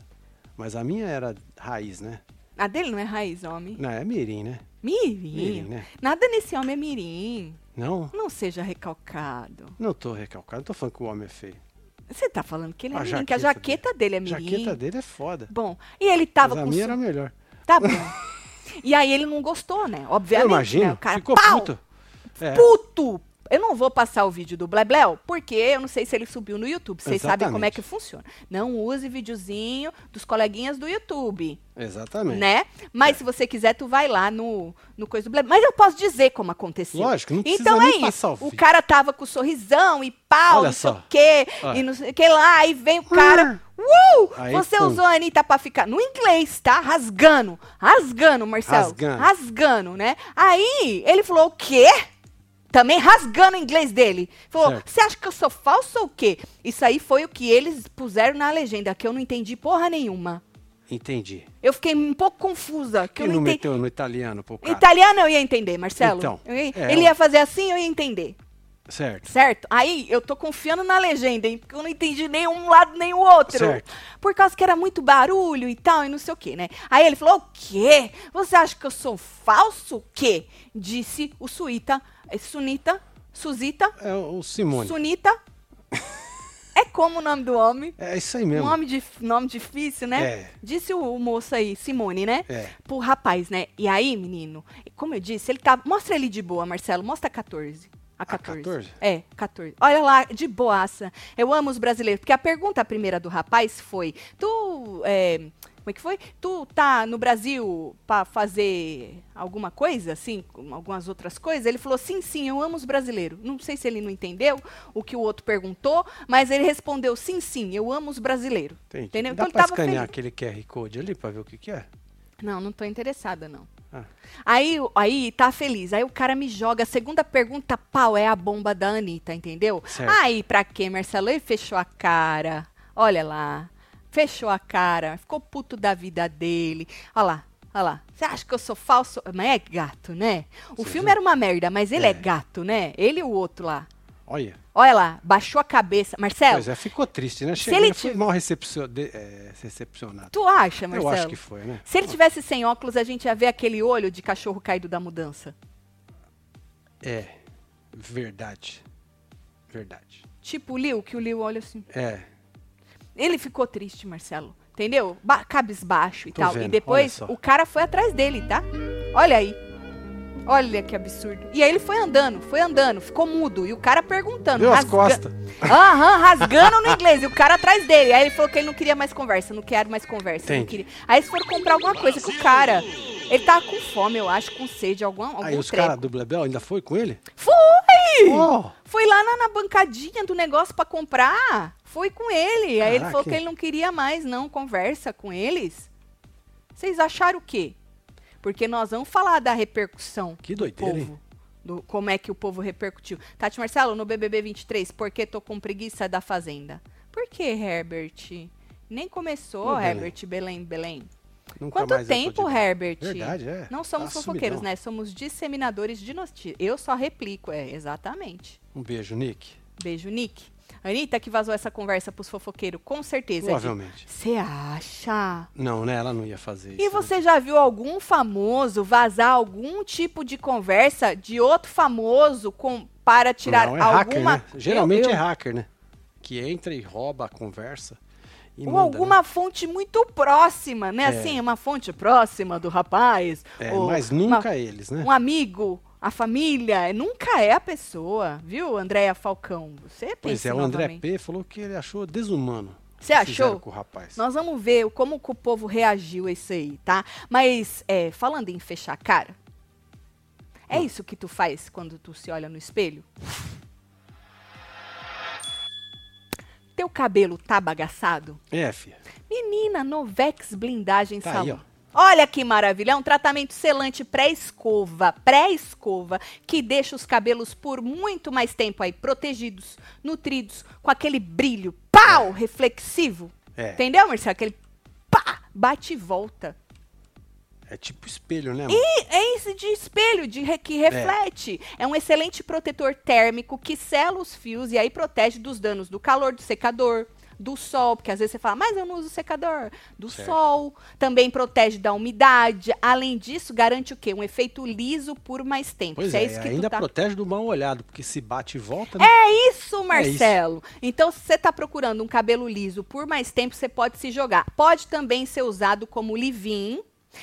Mas a minha era raiz, né? A dele não é raiz, homem. Não, é mirim, né? Mirim. Mirim, né? Nada nesse homem é mirim. Não, Não seja recalcado. não tô recalcado. Não tô falando que o homem é feio. Você tá falando que ele é A mirim, que a jaqueta jaqueta dele é A mirim. jaqueta dele é foda. Bom, e ele tava Mas a com... minha so- era melhor. Tá bom. e aí ele não gostou, né? Eu Obviamente, imagino. né? O cara, Ficou pau, puto. É. puto. Eu não vou passar o vídeo do Blebleu, porque eu não sei se ele subiu no YouTube. Vocês sabem como é que funciona. Não use videozinho dos coleguinhas do YouTube, Exatamente. né? Mas se você quiser, tu vai lá no, no coisa do Blebleu. Mas eu posso dizer como aconteceu. Lógico, não precisa Então é isso. o O cara tava com sorrisão e pau, Olha não sei só. o quê, Olha. e não sei o que lá, aí vem o cara. Uh! Aí, você pum. usou a Anitta pra ficar no inglês, tá? Rasgando. Rasgando, Marcelo. Rasgando. Rasgando, né? Aí ele falou: o quê? Também rasgando o inglês dele. Falou: você acha que eu sou falso ou o quê? Isso aí foi o que eles puseram na legenda, que eu não entendi porra nenhuma. Entendi. Eu fiquei um pouco confusa, que eu não não entendi. meteu no italiano pro cara? Italiano eu ia entender, Marcelo. Então, ia- é, ele ia fazer assim, eu ia entender. Certo. Certo? Aí eu tô confiando na legenda, hein? Porque eu não entendi nem um lado nem o outro. Certo. Por causa que era muito barulho e tal, e não sei o quê, né? Aí ele falou: o quê? Você acha que eu sou falso? O quê? Disse o Suíta, é Sunita, Suzita, É o Simone. Sunita. é como o nome do homem. É isso aí mesmo. Nome, dif- nome difícil, né? É. Disse o, o moço aí, Simone, né? É. Pro rapaz, né? E aí, menino, como eu disse, ele tá. Mostra ele de boa, Marcelo. Mostra a 14. A 14. 14? É, 14. Olha lá, de boaça. Eu amo os brasileiros. Porque a pergunta primeira do rapaz foi: Tu. é, como é que foi? Tu tá no Brasil pra fazer alguma coisa, assim, algumas outras coisas? Ele falou: sim, sim, eu amo os brasileiros. Não sei se ele não entendeu o que o outro perguntou, mas ele respondeu: sim, sim, eu amo os brasileiros. Entendi. Entendeu? Dá Então pra escanear feliz. aquele QR Code ali pra ver o que que é? Não, não tô interessada, não. Ah. Aí, aí tá feliz. Aí o cara me joga. A segunda pergunta, pau, é a bomba da Anitta, entendeu? Certo. Aí, pra quê, Marcelo? Ele fechou a cara. Olha lá. Fechou a cara. Ficou puto da vida dele. Olha lá. Olha lá. Você acha que eu sou falso? Mas é gato, né? O Você filme viu? era uma merda, mas ele é. É. gato, né? Ele e o outro lá. Olha. Olha lá. Baixou a cabeça. Marcelo, Pois é, ficou triste, né? Chegou, ele ele foi mal recepcio- de- é, recepcionado. tu acha, Marcelo? Eu acho que foi, né? Se ele tivesse sem óculos, a gente ia ver aquele olho de cachorro caído da mudança. É. Verdade. Verdade. Tipo o Liu, que o Liu olha assim. É. Ele ficou triste, Marcelo. Entendeu? Ba cabisbaixo e Tô tal. vendo, e depois o cara foi atrás dele, tá? Olha aí. Olha que absurdo. E aí ele foi andando, foi andando, ficou mudo. E o cara perguntando. Viu as costas? Aham, rasgando no *laughs* inglês. E o cara atrás dele. Aí ele falou que ele não queria mais conversa, não quero mais conversa. Não queria. Aí eles foram comprar alguma coisa com o cara. Ele tava com fome, eu acho, com sede, algum, algum Aí os caras do Blebel ainda foi com ele? Foi! Oh, Foi lá na, na bancadinha do negócio pra comprar. Foi com ele. Aí ele Caraca. falou que ele não queria mais, não, conversa com eles. Vocês acharam o quê? Porque nós vamos falar da repercussão que do doideira, hein? povo. Do, como é que o povo repercutiu. Tati Marcelo, no BBB 23, por que tô com preguiça da Fazenda? Por que, Herbert? Nem começou. Herbert, Belém, Belém. Nunca Quanto tempo, Herbert? Verdade, é. Não somos Tá fofoqueiros, né? Somos disseminadores de notícias. Eu só replico, é, exatamente. Um beijo, Nick. Beijo, Nick. Anitta que vazou essa conversa pros fofoqueiros, com certeza. Provavelmente. Você acha? Não, né? Ela não ia fazer isso. E né? você já viu algum famoso vazar algum tipo de conversa de outro famoso com, para tirar não, é alguma. hacker, né? Geralmente Eu- eu- é hacker, né? Que entra e rouba a conversa. Ou manda, alguma fonte muito próxima, né? É. Assim, uma fonte próxima do rapaz. né? É, mas uma- nunca eles, né? um amigo, a família. Nunca é a pessoa, viu, Andréia Falcão? Você Pois é, o André novamente. P falou que ele achou desumano. Você achou? com o rapaz. Nós vamos ver como que o povo reagiu a isso aí, tá? Mas, é, falando em fechar a cara, é Hum. isso que tu faz quando tu se olha no espelho? Teu cabelo tá bagaçado? É, filha. Menina, Novex Blindagem Tá aí, Salão. Olha que maravilha, é um tratamento selante pré-escova, pré-escova, que deixa os cabelos por muito mais tempo aí protegidos, nutridos, com aquele brilho, pau, reflexivo. É. Entendeu, Marcelo? Aquele pá, bate e volta. É tipo espelho, né? E é esse de espelho, de re- que reflete. É. um excelente protetor térmico que sela os fios e aí protege dos danos do calor do secador, do sol, porque às vezes você fala, mas eu não uso secador. Do Certo. sol. Também protege da umidade. Além disso, garante o quê? Um efeito liso por mais tempo. Pois Se é, isso que ainda tá protege do mal olhado, porque se bate e volta, né? é isso, Marcelo. Então, se você está procurando um cabelo liso por mais tempo, você pode se jogar. Pode também ser usado como leave-in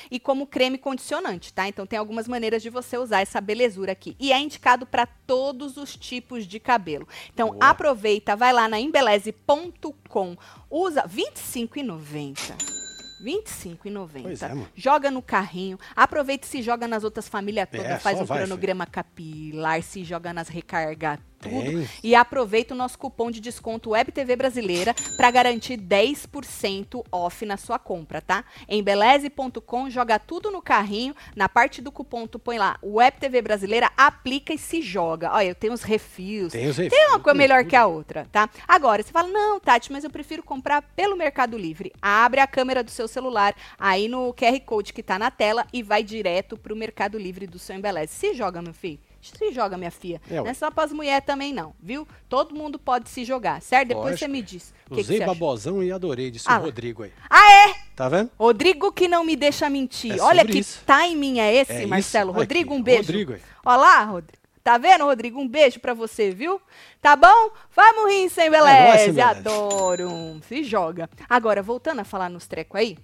e como creme condicionante, tá? Então, tem algumas maneiras de você usar essa belezura aqui. E é indicado para todos os tipos de cabelo. Então, Boa. aproveita, vai lá na embeleze.com, usa R$ 25,90. R$ 25,90. Pois é. Joga no carrinho. Aproveita e se joga nas outras famílias todas. É, faz um vai, cronograma capilar, se joga nas recarga tudo. Tem. E aproveita o nosso cupom de desconto WebTV Brasileira para garantir 10% off na sua compra, tá? Em beleze.com, joga tudo no carrinho. Na parte do cupom, tu põe lá WebTV Brasileira, aplica e se joga. Olha, eu tenho os refis. Tem os Tem refis, uma coisa tem melhor que a outra, tá? Agora, você fala, não, Tati, mas eu prefiro comprar pelo Mercado Livre. Abre a câmera do seu celular aí no QR Code que tá na tela e vai direto pro Mercado Livre do seu Embeleze. Se joga, meu filho. Se joga, minha filha. É, não é só pras mulheres também, não, viu? Todo mundo pode se jogar, certo? Depois Lógico. você me diz. Que, que Usei acha? babozão e adorei, disse Ah o. Rodrigo aí. Ah, é? Tá vendo? Rodrigo que não me deixa mentir. É Olha que isso. timing é esse, É isso. Marcelo. Olha Rodrigo, um beijo. Rodrigo aí. Olá, Rodrigo. Tá vendo, Rodrigo? Um beijo pra você, viu? Tá bom? Vamos rir sem Negócio, beleza. Adoro. Se joga. Agora, voltando a falar nos trecos aí,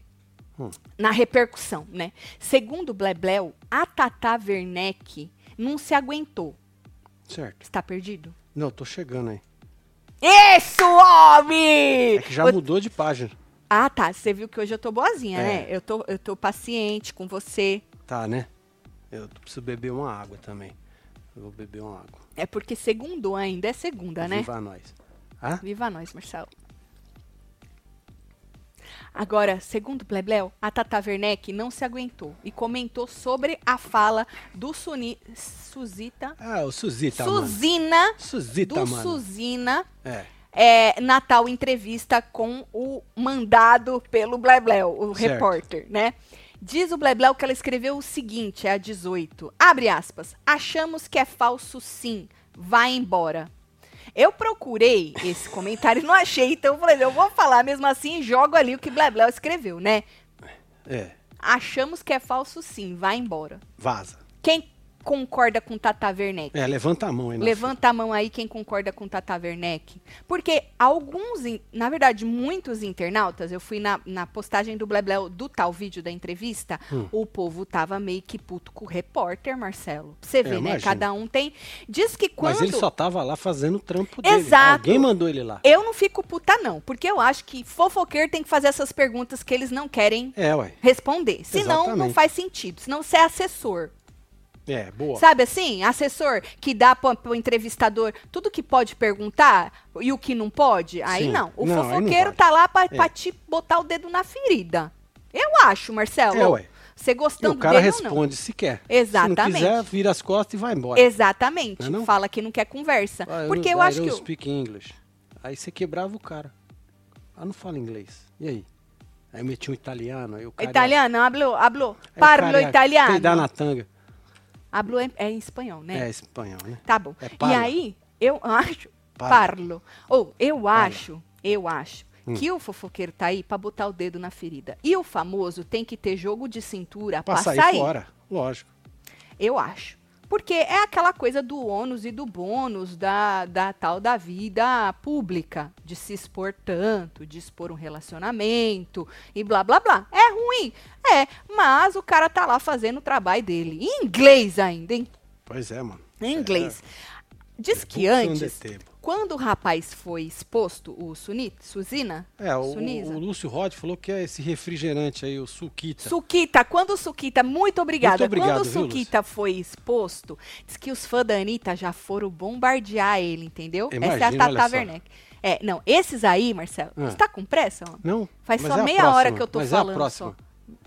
Hum. na repercussão, né? Segundo o Blebleu, a Tata Werneck não se aguentou. Certo. Está perdido? Não, tô chegando aí. Isso, homem! É que já O- mudou de página. Ah, tá. Você viu que hoje eu tô boazinha, É. né? Eu tô, eu tô paciente com você. Tá, né? Eu preciso beber uma água também. Eu vou beber uma água. É porque segundo ainda é segunda, né? Viva nós. Ah? Viva nós, Marcelo. Agora, segundo Blebleu, a Tata Werneck não se aguentou e comentou sobre a fala do Suni, Suzita, Ah, o Suzita, mano. Suzina, Suzita, do mano. Suzina, É. é, na tal entrevista com o mandado pelo Blebleu, o Certo. repórter, né? Diz o Blebleu que ela escreveu o seguinte, é a 18. Abre aspas. Achamos que é falso sim. Vai embora. Eu procurei esse comentário e não achei, então eu falei, eu vou falar mesmo assim e jogo ali o que Blebleu escreveu, né? É. Achamos que é falso sim, vai embora. Vaza. Quem concorda com Tata Werneck? É, levanta a mão aí. Levanta a mão aí quem concorda com Tata Werneck. Porque alguns, na verdade, muitos internautas, eu fui na, na postagem do Blebleu do tal vídeo da entrevista, Hum. o povo tava meio que puto com o repórter, Marcelo. Você vê, né? imagino. Cada um tem. Diz que quando. Mas ele só tava lá fazendo o trampo dele. Exato. Alguém mandou ele lá. Eu não fico puta, não. Porque eu acho que fofoqueiro tem que fazer essas perguntas que eles não querem É, responder. Senão, não Exatamente. faz sentido. Senão você é assessor. É, boa. Sabe assim? Assessor que dá pro, pro entrevistador tudo que pode perguntar e o que não pode? Aí Sim. não. O Não, não fofoqueiro vale. tá lá pra, É. pra te botar o dedo na ferida. Eu acho, Marcelo. É, ué. Você E gostando o cara dele não. responde se quer. Exatamente. Se não quiser, vira as costas e vai embora. Exatamente. Não é não? Fala que não quer conversa. Ah, Porque não- eu I acho que. o- speak English. Aí você quebrava o cara. Ela não fala inglês. E aí? Aí eu meti um italiano, aí o cara... Italiano, hablo, hablo, o parlo cara ia italiano. peidar na tanga. Hablo é, é em espanhol, né? É, espanhol, né? Tá bom. É e aí, eu acho. Parlo. Ou eu acho, eu acho. Hum. Que o fofoqueiro tá aí pra botar o dedo na ferida. E o famoso tem que ter jogo de cintura Pra pra sair sair. fora, lógico. Eu acho. Porque é aquela coisa do ônus e do bônus da, da tal da vida pública, de se expor tanto, de expor um relacionamento e blá blá blá. É ruim? É, mas o cara tá lá fazendo o trabalho dele. Em inglês ainda, hein? Pois é, mano. Em inglês. Diz que Book on the antes. Quando o rapaz foi exposto, o Sunit, Suzina, É, o, o Lúcio Rod falou que é esse refrigerante aí, o Suquita. Suquita, quando o Suquita, muito obrigada. Muito obrigado, quando o Suquita foi exposto, diz que os fãs da Anitta já foram bombardear ele, entendeu? Essa é a Imagina, Tata só. Werneck. É, não, esses aí, Marcelo, Ah. você tá com pressa? ó? Não? Faz só é meia próxima, hora que eu tô mas falando É a próxima.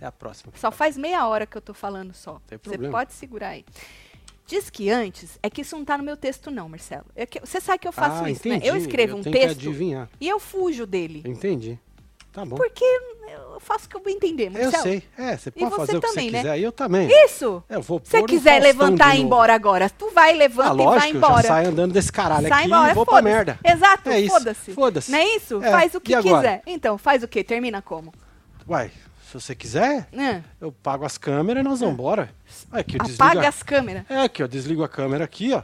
É a próxima. Só faz meia hora que eu tô falando só. Você pode segurar aí. Diz que antes, é que isso não tá no meu texto não, Marcelo. É que- você sabe que eu faço ah, isso, entendi. né? Eu escrevo um tenho que texto e eu fujo dele. Entendi. Tá bom. Porque eu faço o que eu vou entender, Eu Marcelo. sei. É, você E pode você fazer o que também, você né? quiser. E eu também. Isso! Eu vou Se você um quiser Faustão levantar e ir embora agora, tu vai, levanta Ah, e vai lógico, eu já embora. saio andando desse caralho Sai aqui embora, e vou pra merda. Exato, É isso, foda-se. foda-se. Não é isso? É, Faz o e que quiser. Então, faz o quê? Termina como? Uai, se você quiser, Hã? eu pago as câmeras e nós vamos embora. Olha aqui, eu Apaga desligo. a- as câmeras. É aqui, ó. Desligo a câmera aqui, ó.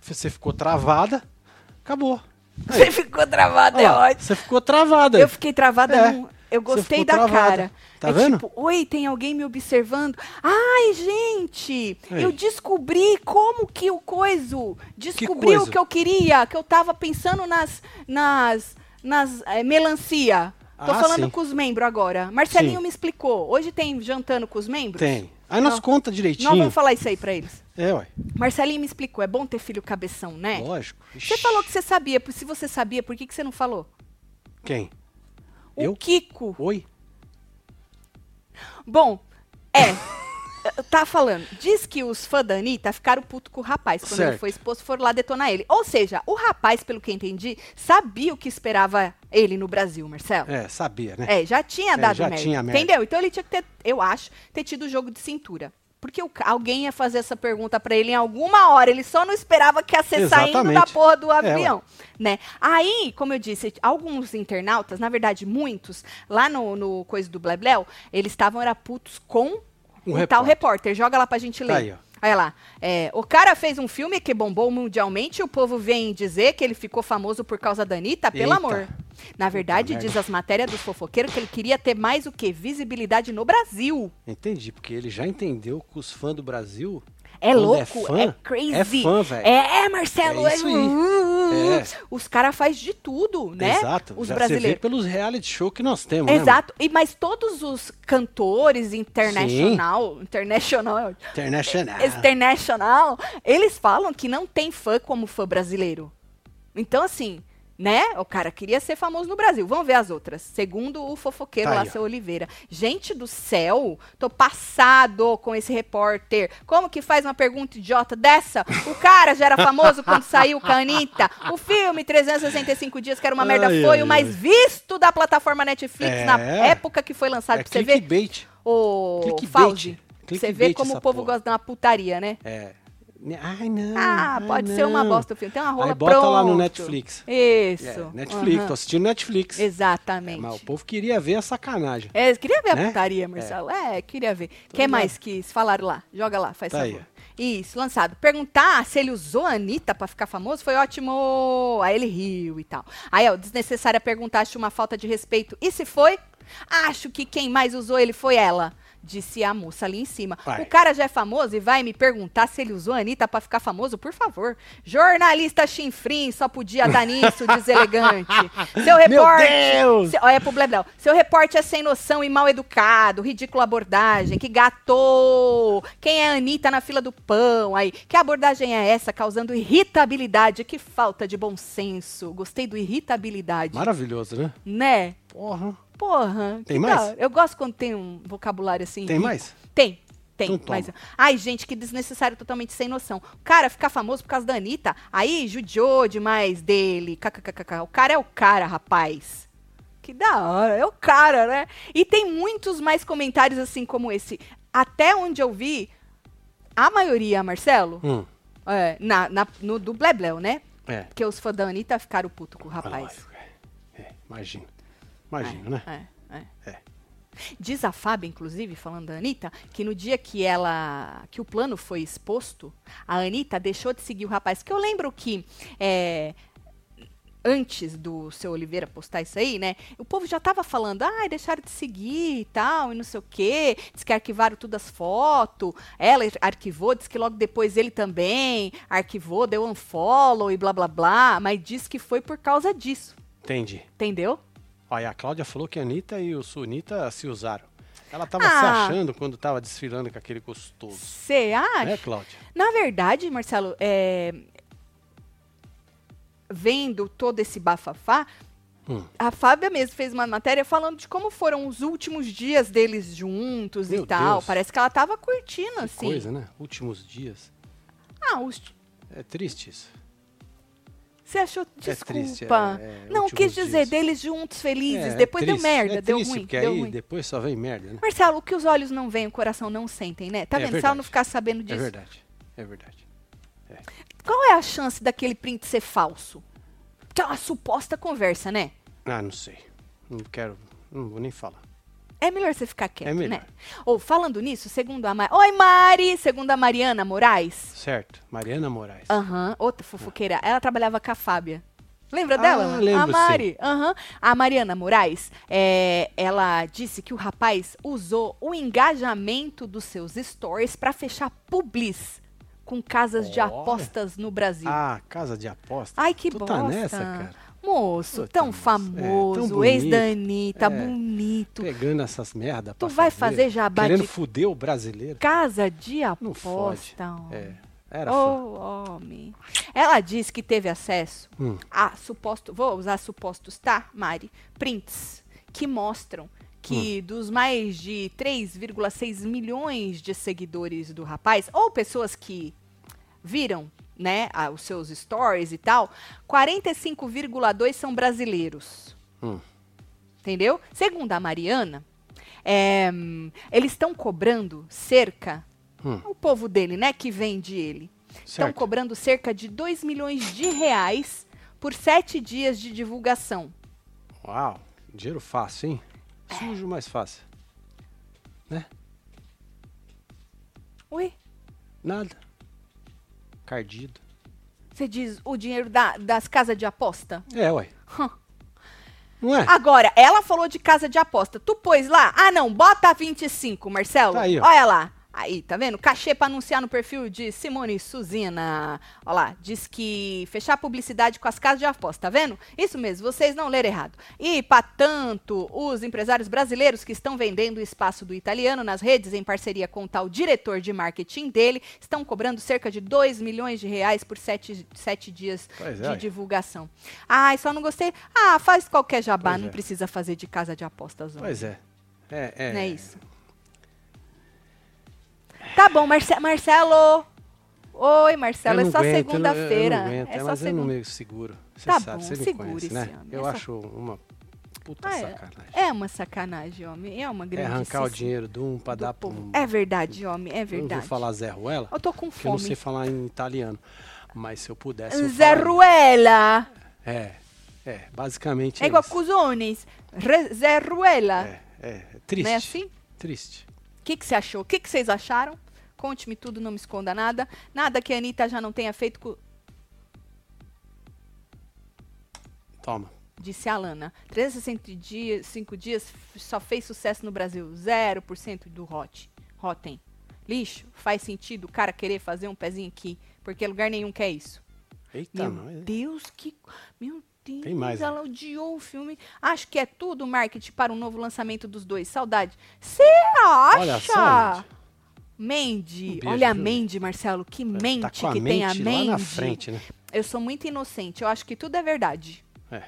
Você ficou travada. Acabou. Aí, *laughs* Você ficou travado, olha é ótimo. Você ficou travada. Eu fiquei travada, É, num- eu gostei da travada. cara. Tá é vendo? tipo, oi, tem alguém me observando? Ai, gente, eu descobri como que o coiso, descobri o que eu queria, que eu tava pensando nas, nas, nas eh, melancia. Tô Ah, falando sim. com os membros agora. Marcelinho Sim. me explicou. Hoje tem jantando com os membros? Tem. Aí nós Não. conta Nós direitinho. vamos falar isso aí pra eles. É, ué. Marcelinho me explicou, é bom ter filho cabeção, né? Lógico. Você falou que você sabia, se você sabia, por que, que você não falou? Quem? O Eu? Kiko. Oi? Bom, é. Tá falando, diz que os fãs da Anitta ficaram puto com o rapaz. Quando ele Certo. foi exposto, foram lá detonar ele. Ou seja, o rapaz, pelo que entendi, sabia o que esperava ele no Brasil, Marcelo. É, sabia, né? É, já tinha dado já merda. tinha merda. Entendeu? Então ele tinha que ter, eu acho, ter tido o jogo de cintura. Porque o alguém ia fazer essa pergunta pra ele em alguma hora. Ele só não esperava que ia ser saindo da Exatamente. porra do É, avião. né? Aí, como eu disse, alguns internautas, na verdade muitos, lá no, no coisa do Blebleu, eles estavam era putos com Um o tal repórter. repórter. Joga lá pra gente ler. Aí, ó. Olha lá. É, o cara fez um filme que bombou mundialmente e o povo vem dizer que ele ficou famoso por causa da Anitta, pelo Eita. amor. Na verdade, merda. diz as matérias dos fofoqueiros que ele queria ter mais o que? Visibilidade no Brasil. Entendi, porque ele já entendeu que os fãs do Brasil. É quando louco, é é crazy. é fã, velho. É, é, Marcelo. É isso aí. uh, É. Os caras fazem de tudo, né? Exato. Os já Você vê brasileiros. pelos reality show que nós temos, né? Exato. E, mas todos os cantores internacional, international, mano? International. international, eles falam que não tem fã como fã brasileiro. Então, assim, né? O cara queria ser famoso no Brasil. Vamos ver as outras. Segundo o fofoqueiro Tá lá, aí, ó. Oliveira. Gente do céu, tô passado com esse repórter. Como que faz uma pergunta idiota dessa? O cara já era famoso quando saiu com a Anitta. O filme 365 Dias, que era uma merda, Ai, foi ai, o mais ai. visto da plataforma Netflix É. na época que foi lançado. É pra você ver, clickbait. o Clickbait. Você vê como o povo porra. gosta de uma putaria, né? É. Ai, não. Ah, ai, pode ser uma não. bosta o filme. Tem uma rola Aí bota lá no pronto. Netflix. Isso. É, Netflix, Aham. tô assistindo Netflix. Exatamente. Mas o povo queria ver a sacanagem. É, queria ver a Né? putaria, Marcelo. É, queria ver. O que ligado. mais que falaram lá? Joga lá, faz Tá aí, favor. Isso, lançado. Perguntar se ele usou a Anitta pra ficar famoso foi ótimo. Aí ele riu e tal. Aí, ó, desnecessária perguntar, acho uma falta de respeito. E se foi? Acho que quem mais usou ele foi ela. Disse a moça ali em cima. Vai. O cara já é famoso e vai me perguntar se ele usou a Anitta pra ficar famoso? Por favor. Jornalista chinfrim, só podia dar nisso, *laughs* deselegante. Seu Meu repórter. Deus! Se- Olha pro Blebleu. Seu repórter é sem noção e mal educado, ridícula abordagem, que gatou. Quem é a Anitta na fila do pão aí? Que abordagem é essa causando irritabilidade? Que falta de bom senso. Gostei do irritabilidade. Maravilhoso, né? Né? Porra. Porra. Tem mais? hora. Eu gosto quando tem um vocabulário assim. Tem rico. mais? Tem. Tem, Então mas... Ai, gente, que desnecessário, totalmente sem noção. O cara ficar famoso por causa da Anitta, aí judiou demais dele. kkkk. O cara é o cara, rapaz. que da hora. É o cara, né? E tem muitos mais comentários assim como esse. Até onde eu vi, a maioria, Marcelo, Hum, é, na, na- no do Blebleu, né? é. Porque os fãs da Anitta ficaram puto com o rapaz. Lógico, é. É, imagina. Imagina, né? É, é. É. Diz a Fábio, inclusive, falando da Anitta, que no dia que ela. que o plano foi exposto, a Anitta deixou de seguir o rapaz. Que eu lembro que. é, antes do seu Oliveira postar isso aí, né? O povo já tava falando, ai, deixaram de seguir e tal, e não sei o quê. Diz que arquivaram tudo as fotos. Ela arquivou, diz que logo depois ele também arquivou, deu unfollow e blá blá blá. Mas diz que foi por causa disso. Entendi. Entendeu? Olha, a Cláudia falou que a Anitta e o Sunita se usaram. Ela tava se Ah. achando quando tava desfilando com aquele gostoso. Você acha? Né, Cláudia? Na verdade, Marcelo, é, vendo todo esse bafafá, Hum. a Fábia mesmo fez uma matéria falando de como foram os últimos dias deles juntos Meu e tal. Deus. Parece que ela tava curtindo, Que assim. coisa, né? Últimos dias. Ah, os- É triste isso. Você achou. Desculpa. triste, é- é Não, quis dizer dias. deles juntos, felizes. É, Depois triste. deu merda, é deu triste, ruim. Porque deu aí ruim. depois só vem merda, né? Marcelo, o que os olhos não veem, o coração não sentem, né? Tá É vendo? Se ela não ficar sabendo É disso. verdade. É verdade. Qual é a chance daquele print ser falso? É uma suposta conversa, né? Ah, não sei. Não quero. Não vou nem falar. É melhor você ficar quieto, É melhor. né? Ou falando nisso, segundo a Mari... Oi, Mari! Segundo a Mariana Moraes. Certo. Mariana Moraes. Aham, outra fofoqueira. Ela trabalhava com a Fábia. Lembra Ah, dela? lembro, a Mari. Aham. A Mariana Moraes, é, ela disse que o rapaz usou o engajamento dos seus stories para fechar publis com casas de Olha. apostas no Brasil. Ah, casa de aposta. Ai, que tu bosta. tá nessa, cara? Moço, tão moço. É, famoso, tão ex bonito. da Anitta, É. bonito. Pegando essas merda Tu vai fazer jabá Querendo de- fuder o brasileiro. Casa de aposta. É. Era fã. Ô, homem. Ela disse que teve acesso Hum. a suposto, vou usar supostos, tá, Mari? Prints que mostram Hum. que dos mais de 3,6 milhões de seguidores do rapaz, ou pessoas que viram, né, a- os seus stories e tal, 45,2 são brasileiros. Hum. Entendeu? Segundo a Mariana, é, eles estão cobrando cerca Hum. o povo dele, né, que vende ele, estão cobrando cerca de 2 milhões de reais por sete dias de divulgação. Uau. Dinheiro fácil, hein? Sujo, mais fácil. Né? Ui, Nada. Cardido. você diz o dinheiro da- das casas de aposta? É, ué. Hum. Não é? Agora, ela falou de casa de aposta. Tu pôs lá? Ah, não, bota 25, Marcelo. Tá aí, ó. Olha lá. Aí, tá vendo? Cachê pra anunciar no perfil de Simone Suzina. Olha lá, diz que fechar publicidade com as casas de aposta, tá vendo? Isso mesmo, vocês não leram errado. E, para tanto, os empresários brasileiros que estão vendendo o espaço do italiano nas redes em parceria com o tal diretor de marketing dele, estão cobrando cerca de 2 milhões de reais por sete, sete dias Pois é, de ué. divulgação. Ai, só não gostei. Ah, faz qualquer jabá, Pois não é. precisa fazer de casa de apostas. homem. Pois é. É, é. Não é isso. Tá bom, Marce Marcelo. Oi, Marcelo, Eu é não só segunda-feira. É só mas eu não segunda. me seguro. Você Tá sabe, bom, você me conhece, esse né? homem, Eu essa- acho uma puta Ah, é. sacanagem. É uma sacanagem, homem. É uma É grande arrancar o dinheiro de um pra dar pro um. É verdade, homem, é Eu não verdade. vou falar Zé Ruela, Eu tô com porque eu não fome. sei falar em italiano. Mas se eu pudesse. Eu Zé. Ruela. É, é, basicamente É igual isso. Cusones. Re- Zé Ruela. É, é, é triste. Não é assim? Triste. O que, que você achou? O que, que vocês acharam? Conte-me tudo, não me esconda nada. Nada que a Anitta já não tenha feito com. Toma. Disse a Alana. 365 dias, cinco dias só fez sucesso no Brasil. 0% do Hot. Rotten. Lixo. Faz sentido o cara querer fazer um pezinho aqui. Porque lugar nenhum quer isso. Eita, Meu. Deus, que. Meu Deus, Tem mais, né? ela odiou o filme. Acho que é tudo marketing para o novo lançamento dos dois. Saudade. Você acha? Olha só. Mandy, Um beijo, olha a? Mandy, Marcelo, que mente tá com a que mente tem a Mandy. na frente, né? Eu sou muito inocente, eu acho que tudo é verdade. É.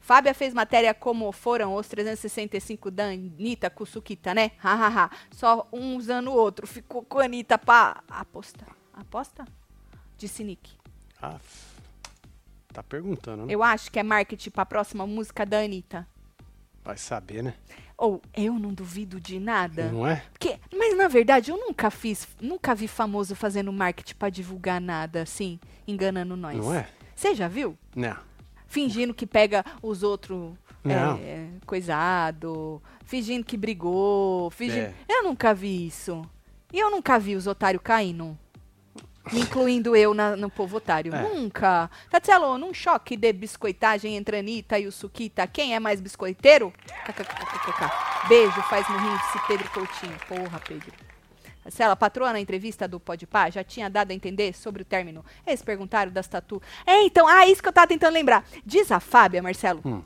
Fábia fez matéria como foram os 365 da Anitta com Suquita, né? Hahaha. Só um usando o outro. Ficou com a Anitta pra aposta. Aposta? Disse Nick. Ah, f- tá perguntando, né? Eu acho que é marketing pra próxima música da Anitta. Vai saber, né? Ou eu não duvido de nada. Não é? Porque, mas na verdade eu nunca fiz, nunca vi famoso fazendo marketing pra divulgar nada, assim, enganando nós. Não é? Você já viu? Não. Fingindo que pega os outros é, coisado, fingindo que brigou, fingindo. É. Eu nunca vi isso. E eu nunca vi os otários caindo. Incluindo eu na- no povo otário. É. Nunca. Tatielo, num choque de biscoitagem entre a Anitta e o Suquita, quem é mais biscoiteiro? KKKKK. Beijo, faz morrinho disse Pedro Coutinho. Porra, Pedro. Marcela, a patroa na entrevista do Podpah já tinha dado a entender sobre o término. Eles perguntaram das tatu. É, então, ah, isso que eu tava tentando lembrar. Diz a Fábia, Marcelo, Hum.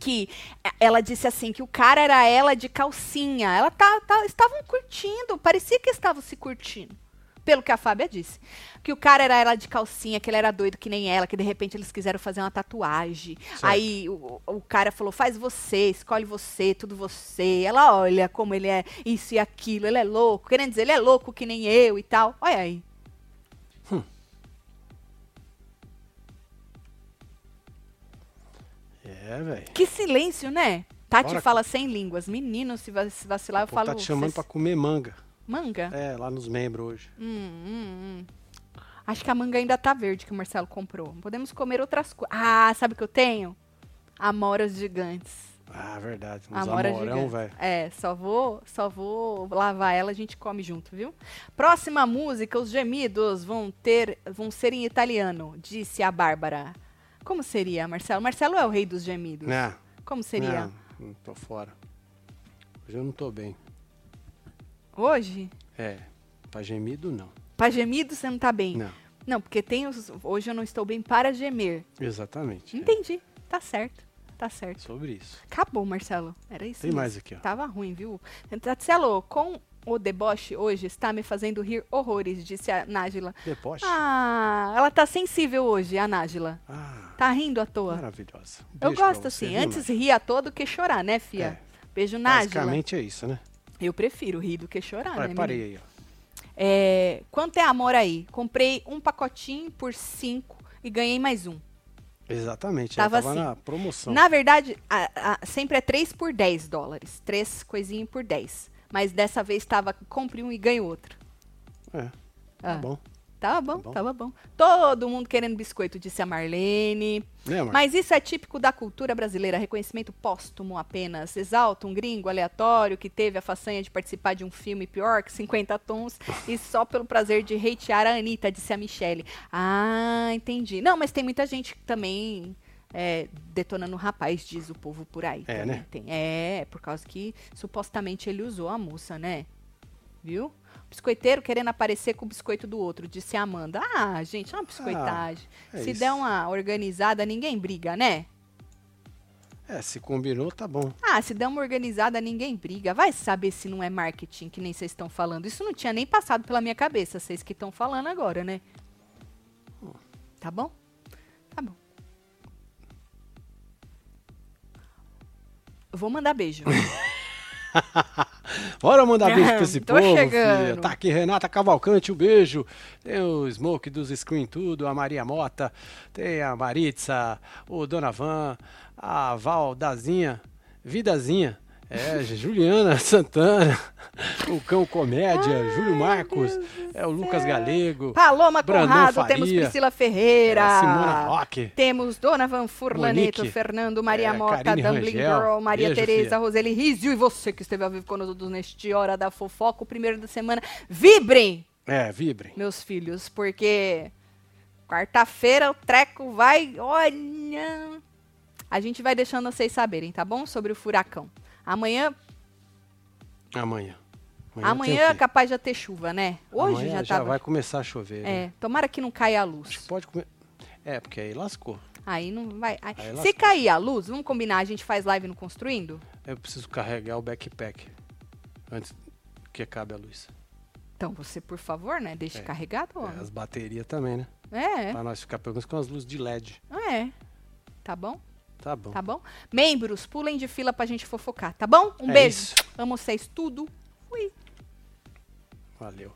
que ela disse assim que o cara era ela de calcinha. Ela tá, tá- estavam curtindo, parecia que estavam se curtindo. Pelo que a Fábia disse. Que o cara era ela de calcinha, que ele era doido que nem ela, que de repente eles quiseram fazer uma tatuagem. Certo. Aí o, o cara falou: faz você, escolhe você, tudo você. Ela olha como ele é isso e aquilo, ele é louco. Querendo dizer, ele é louco que nem eu e tal. Olha aí. É, velho. Que silêncio, né? Tati Bora. fala sem línguas. Menino, se va- se vacilar, eu falo. tá te chamando cês- pra comer manga. Manga? É, lá nos membros hoje. Hum, hum, hum. Acho que a manga ainda tá verde que o Marcelo comprou. Podemos comer outras coisas. Ah, sabe o que eu tenho? Amoras gigantes. Ah, verdade. Uns Amora amorão, velho. É, só vou, só vou lavar ela, a gente come junto, viu? Próxima música, os gemidos vão ter, vão ser em italiano, disse a Bárbara. Como seria, Marcelo? Marcelo é o rei dos gemidos. Não, Como seria? não, não tô fora. Hoje eu não tô bem. Hoje? É, pra gemido não. Pra gemido você não tá bem. Não, Não, porque tem os, hoje eu não estou bem para gemer. exatamente. é Entendi. Tá certo. Tá certo. sobre isso. Acabou, Marcelo. Era isso Tem mesmo. mais aqui, ó. Tava ruim, viu? Marcelo, com o deboche hoje está me fazendo rir horrores, disse a Nájila. Depois. Ah, ela tá sensível hoje, a Nájila. Ah, Tá rindo à toa. maravilhosa. Eu Beijo pra gosto assim, antes rir à toa do que chorar, né, fia? Beijo, Nájila. Basicamente é isso, né? Eu prefiro rir do que chorar, Vai, né, parei aí, ó. É, quanto é amor aí? Comprei um pacotinho por cinco e ganhei mais um. Exatamente. Tava Tava, assim. na promoção. Na verdade, a- a- sempre é 3 por 10 dólares. Três coisinhas por 10. Mas dessa vez estava compre um e ganhe outro. É, Ah, tá bom. Tava bom, Tá bom. tava bom. Todo mundo querendo biscoito, disse a Marlene. Marcos? Mas isso é típico da cultura brasileira, reconhecimento póstumo apenas. Exalta um gringo aleatório que teve a façanha de participar de um filme pior que 50 tons e só pelo prazer de hatear a Anitta, disse a Michelle. Ah, entendi. Não, mas tem muita gente também é, detonando o rapaz, diz o povo por aí. É, né? tem. É, por causa que supostamente ele usou a moça, né? Viu? Biscoiteiro querendo aparecer com o biscoito do outro, disse a Amanda. Ah, gente, é uma biscoitagem. é Se isso. der uma organizada, ninguém briga, né? É, se combinou, tá bom. Ah, se der uma organizada, ninguém briga. Vai saber se não é marketing, que nem vocês estão falando. Isso não tinha nem passado pela minha cabeça, vocês que estão falando agora, né? Tá bom? Tá bom. Vou mandar beijo. *laughs* Bora mandar *laughs* beijo pra esse Tô povo, chegando. filha. Tá aqui Renata Cavalcante, um beijo. Tem o Smoke dos Screen Tudo, a Maria Mota, tem a Maritza, o Dona Van, a Valdazinha, Vidazinha, é, Juliana *laughs* Santana, o Cão Comédia, Júlio Marcos, é o Lucas Galego, Paloma Brandão Conrado, temos Faria, Priscila Ferreira. é, Simona Roque. Temos Dona Van Furlaneto, Monique, Fernando, Maria é, Mota, Karine Dumbling Rangel. Girl, Maria Beijo, Tereza, filha. Roseli Rizio e você que esteve ao vivo conosco neste Hora da Fofoca, o primeiro da semana. Vibrem, É, vibrem. meus filhos, porque quarta-feira o treco vai. Olha. A gente vai deixando vocês saberem, tá bom? Sobre o furacão. Amanhã, Amanhã. amanhã, o é capaz de já ter chuva, né? Hoje Amanhã já tá. vai começar a chover. né? É, tomara que não caia a Acho luz. que pode comer. É, porque aí lascou. Aí não vai. aí- Aí Se cair a luz, vamos combinar, a gente faz live no Construindo? Eu preciso carregar o backpack antes que acabe a luz. Então você, por favor, né? Deixe É. carregado. É, as baterias também, né? É, Pra nós ficar pelo menos com as luzes de LED. é. Tá bom? Tá bom. Tá bom? Membros, pulem de fila pra gente fofocar, tá bom? Um é beijo. Isso. Amo vocês tudo. Fui. Valeu.